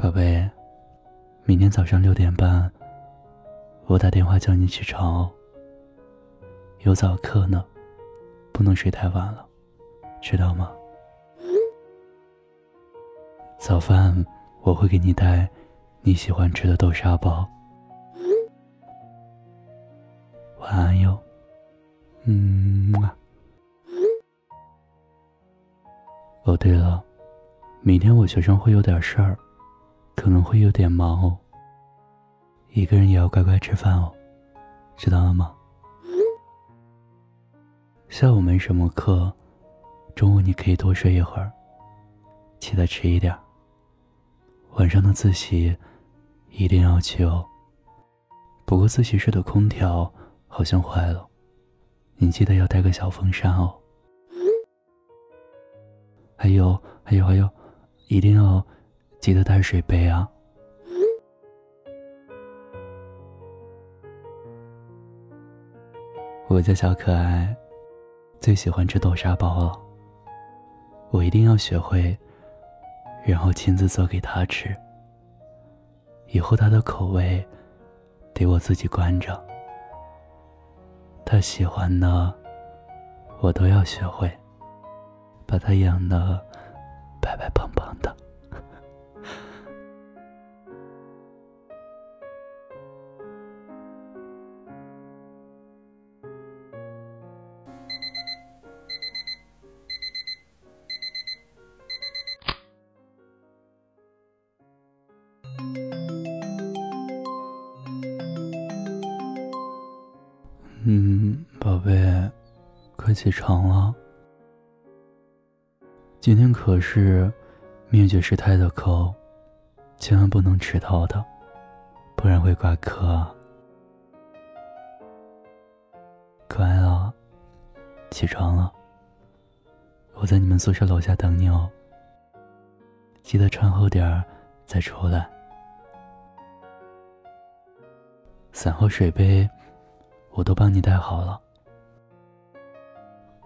宝贝，明天早上六点半，我打电话叫你起床哦。有早课呢，不能睡太晚了，知道吗？早饭我会给你带你喜欢吃的豆沙包。晚安哟，嗯。哦，对了，明天我学生会有点事儿，可能会有点忙哦。一个人也要乖乖吃饭哦，知道了吗？下午没什么课，中午你可以多睡一会儿，起得迟一点。晚上的自习一定要去哦。不过自习室的空调好像坏了，你记得要带个小风扇哦。还有，还有，还有，一定要记得带水杯啊！我家小可爱最喜欢吃豆沙包了，我一定要学会，然后亲自做给他吃。以后他的口味得我自己关着，他喜欢的我都要学会。把他养的白白胖胖的。起床了。今天可是灭绝师太的课，千万不能迟到的，不然会挂科。乖了，起床了，我在你们宿舍楼下等你哦。记得穿厚点儿再出来。伞和水杯我都帮你带好了，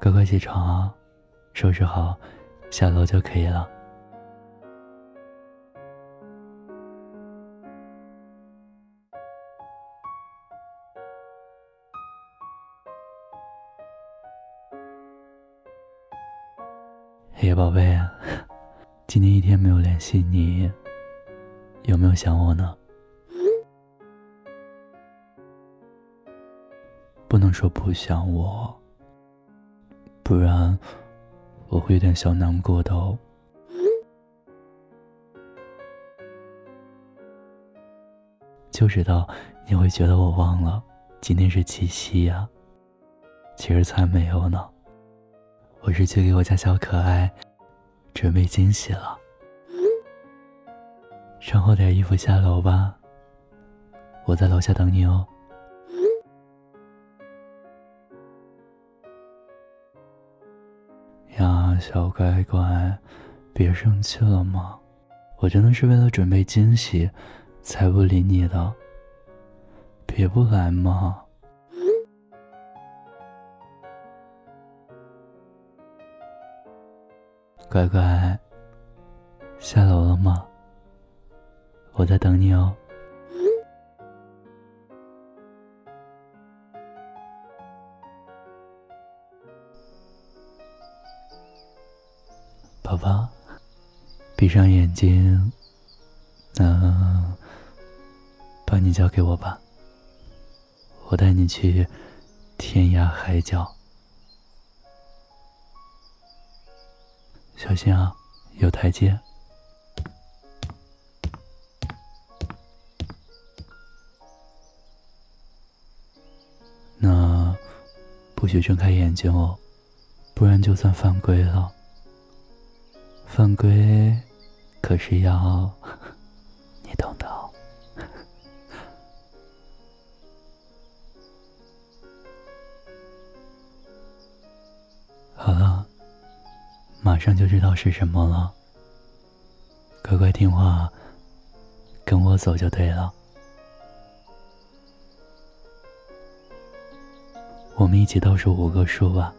乖乖起床啊，收拾好。下楼就可以了。嘿，宝贝，今天一天没有联系你，有没有想我呢？不能说不想我，不然。我会有点小难过的哦，就知道你会觉得我忘了今天是七夕呀，其实才没有呢，我是去给我家小可爱准备惊喜了，穿厚点衣服下楼吧，我在楼下等你哦。小乖乖，别生气了嘛！我真的是为了准备惊喜，才不理你的。别不来嘛！乖乖，下楼了吗？我在等你哦。宝宝，闭上眼睛，那把你交给我吧，我带你去天涯海角，小心啊，有台阶。那不许睁开眼睛哦，不然就算犯规了。犯规，可是要你懂的。好了，马上就知道是什么了。乖乖听话，跟我走就对了。我们一起倒数五个数吧。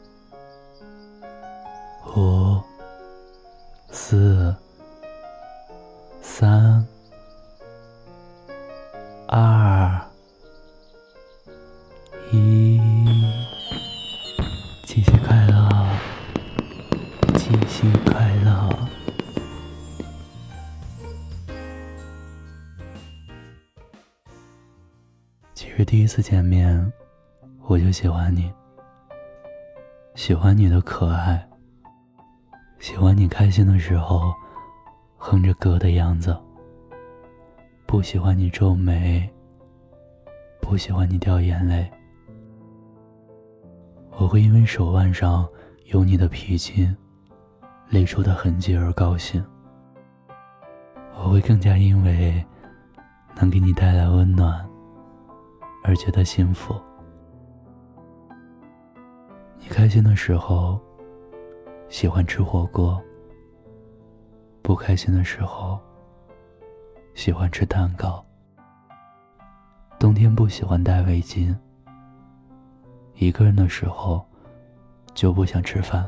快乐。其实第一次见面，我就喜欢你，喜欢你的可爱，喜欢你开心的时候哼着歌的样子，不喜欢你皱眉，不喜欢你掉眼泪。我会因为手腕上有你的皮筋勒出的痕迹而高兴，我会更加因为能给你带来温暖而觉得幸福。你开心的时候喜欢吃火锅，不开心的时候喜欢吃蛋糕。冬天不喜欢戴围巾。一个人的时候，就不想吃饭。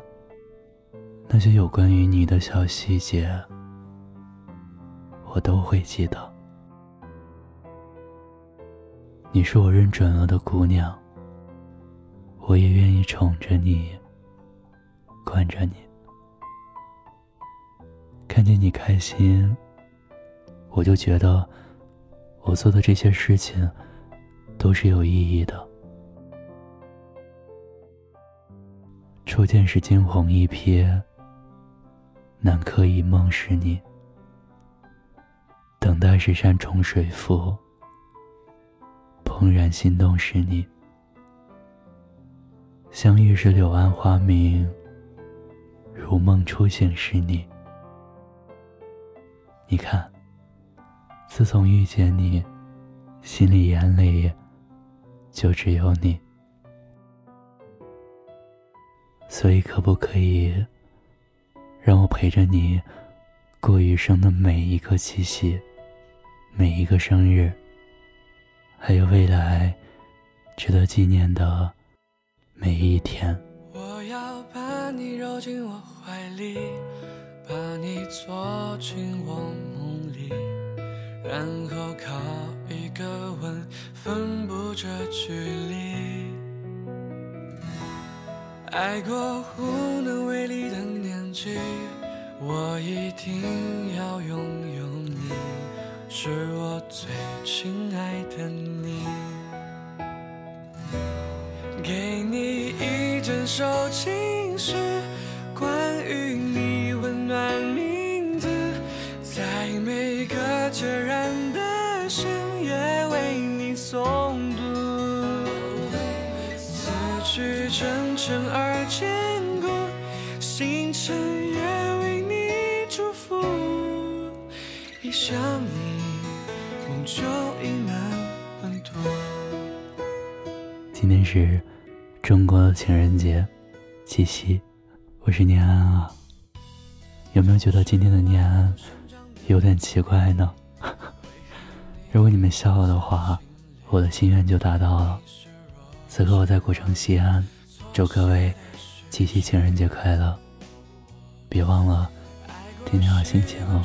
那些有关于你的小细节，我都会记得。你是我认准了的姑娘，我也愿意宠着你，惯着你。看见你开心，我就觉得我做的这些事情都是有意义的。初见时惊鸿一瞥，南柯一梦是你；等待是山重水复，怦然心动是你；相遇是柳暗花明，如梦初醒是你。你看，自从遇见你，心里眼里就只有你。所以，可不可以让我陪着你过余生的每一个七夕，每一个生日，还有未来值得纪念的每一天？我要把你揉进我怀里，把你坐进我梦里，然后靠一个吻分不这距离。爱过无记，我一定要拥有你，是我最亲爱的你。给你一整首情诗，星辰也为你祝福。一想你，梦就溢满温度。今天是中国的情人节，七夕，我是念安啊。有没有觉得今天的念安有点奇怪呢？如果你们笑了的话，我的心愿就达到了。此刻我在古城西安，祝各位。七夕情人节快乐！别忘了天天好心情哦。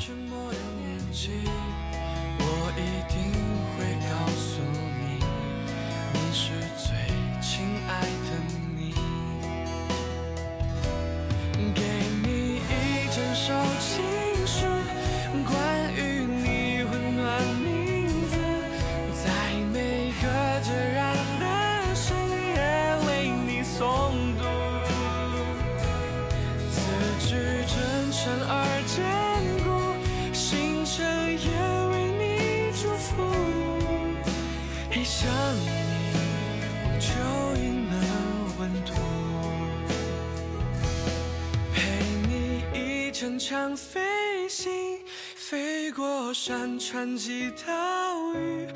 乘强飞行，飞过山川及岛屿，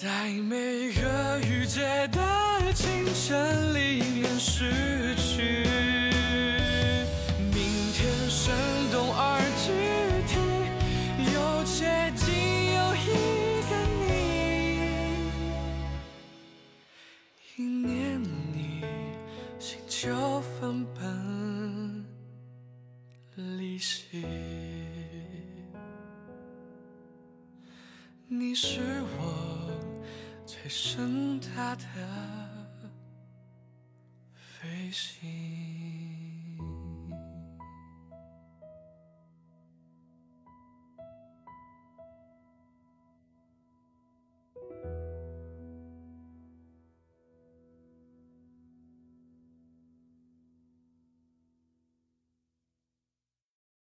在每个雨季的清晨里面逝去。明天生动而具体，又接近有一个你，一念你，心就翻本。你是我最盛大的飞行。